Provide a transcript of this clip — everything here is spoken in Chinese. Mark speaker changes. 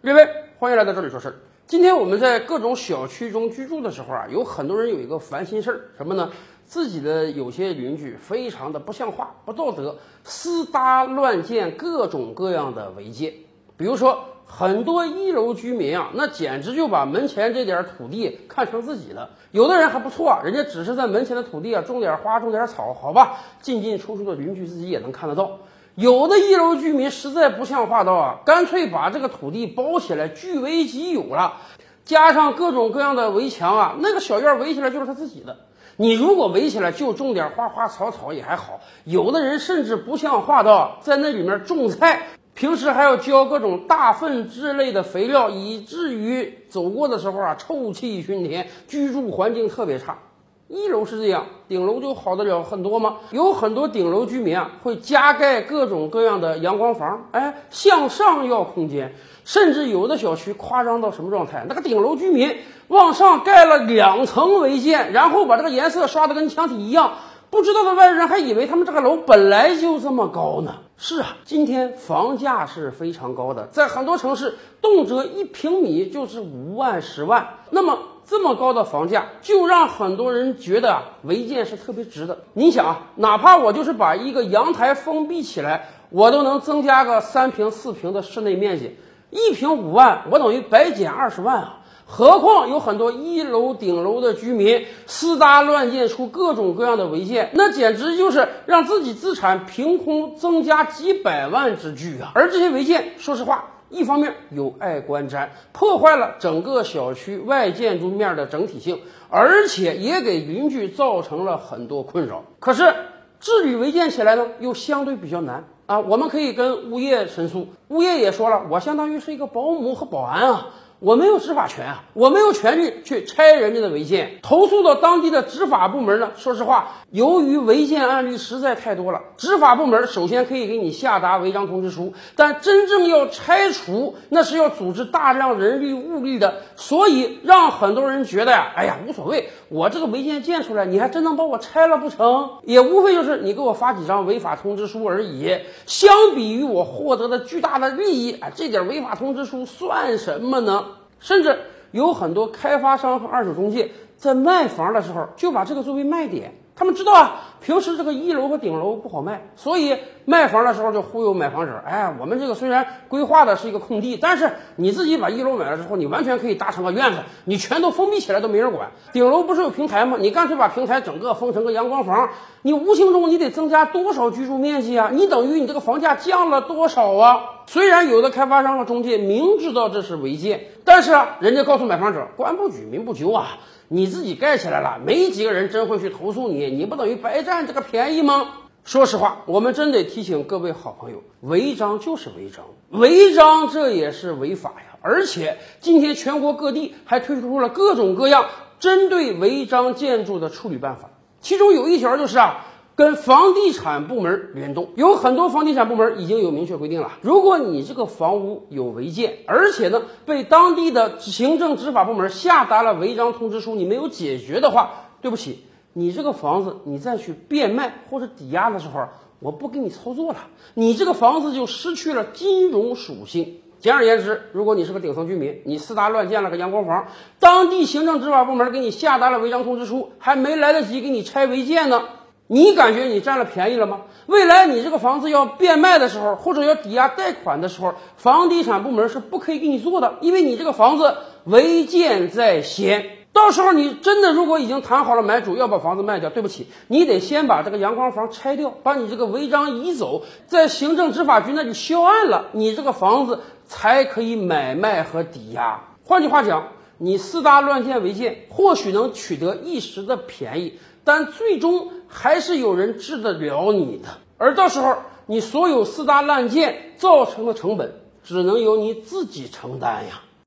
Speaker 1: 各位，欢迎来到这里说事儿。今天我们在各种小区中居住的时候啊，有很多人有一个烦心事儿，什么呢？自己的有些邻居非常的不像话、不道德，私搭乱建各种各样的违建。比如说，很多一楼居民啊，那简直就把门前这点土地看成自己的。有的人还不错，人家只是在门前的土地啊种点花、种点草，好吧，进进出出的邻居自己也能看得到。有的一楼居民实在不像话到啊，干脆把这个土地包起来据为己有了，加上各种各样的围墙啊，那个小院围起来就是他自己的。你如果围起来就种点花花草草也还好，有的人甚至不像话到在那里面种菜，平时还要浇各种大粪之类的肥料，以至于走过的时候啊臭气熏天，居住环境特别差。一楼是这样，顶楼就好得了很多吗？有很多顶楼居民啊，会加盖各种各样的阳光房，哎，向上要空间，甚至有的小区夸张到什么状态？那个顶楼居民往上盖了两层违建，然后把这个颜色刷得跟墙体一样，不知道的外人还以为他们这个楼本来就这么高呢。是啊，今天房价是非常高的，在很多城市，动辄一平米就是五万、十万。那么这么高的房价，就让很多人觉得啊，违建是特别值的。你想啊，哪怕我就是把一个阳台封闭起来，我都能增加个三平、四平的室内面积，一平五万，我等于白减二十万啊。何况有很多一楼顶楼的居民私搭乱建出各种各样的违建，那简直就是让自己资产凭空增加几百万之巨啊！而这些违建，说实话，一方面有碍观瞻，破坏了整个小区外建筑面的整体性，而且也给邻居造成了很多困扰。可是治理违建起来呢，又相对比较难啊！我们可以跟物业申诉，物业也说了，我相当于是一个保姆和保安啊。我没有执法权啊，我没有权利去拆人家的违建。投诉到当地的执法部门呢？说实话，由于违建案例实在太多了，执法部门首先可以给你下达违章通知书，但真正要拆除，那是要组织大量人力物力的。所以让很多人觉得呀，哎呀，无所谓，我这个违建建出来，你还真能把我拆了不成？也无非就是你给我发几张违法通知书而已。相比于我获得的巨大的利益，啊，这点违法通知书算什么呢？甚至有很多开发商和二手中介在卖房的时候就把这个作为卖点。他们知道啊，平时这个一楼和顶楼不好卖，所以卖房的时候就忽悠买房者。哎，我们这个虽然规划的是一个空地，但是你自己把一楼买了之后，你完全可以搭成个院子，你全都封闭起来都没人管。顶楼不是有平台吗？你干脆把平台整个封成个阳光房，你无形中你得增加多少居住面积啊？你等于你这个房价降了多少啊？虽然有的开发商和中介明知道这是违建，但是啊，人家告诉买房者，官不举，民不究啊。你自己盖起来了，没几个人真会去投诉你，你不等于白占这个便宜吗？说实话，我们真得提醒各位好朋友，违章就是违章，违章这也是违法呀。而且今天全国各地还推出了各种各样针对违章建筑的处理办法，其中有一条就是啊。跟房地产部门联动，有很多房地产部门已经有明确规定了。如果你这个房屋有违建，而且呢被当地的行政执法部门下达了违章通知书，你没有解决的话，对不起，你这个房子你再去变卖或者抵押的时候，我不给你操作了，你这个房子就失去了金融属性。简而言之，如果你是个顶层居民，你私搭乱建了个阳光房，当地行政执法部门给你下达了违章通知书，还没来得及给你拆违建呢。你感觉你占了便宜了吗？未来你这个房子要变卖的时候，或者要抵押贷款的时候，房地产部门是不可以给你做的，因为你这个房子违建在先。到时候你真的如果已经谈好了买主要把房子卖掉，对不起，你得先把这个阳光房拆掉，把你这个违章移走，在行政执法局那里销案了，你这个房子才可以买卖和抵押。换句话讲，你私搭乱建违建，或许能取得一时的便宜。但最终还是有人治得了你的，而到时候你所有四大滥建造成的成本，只能由你自己承担呀。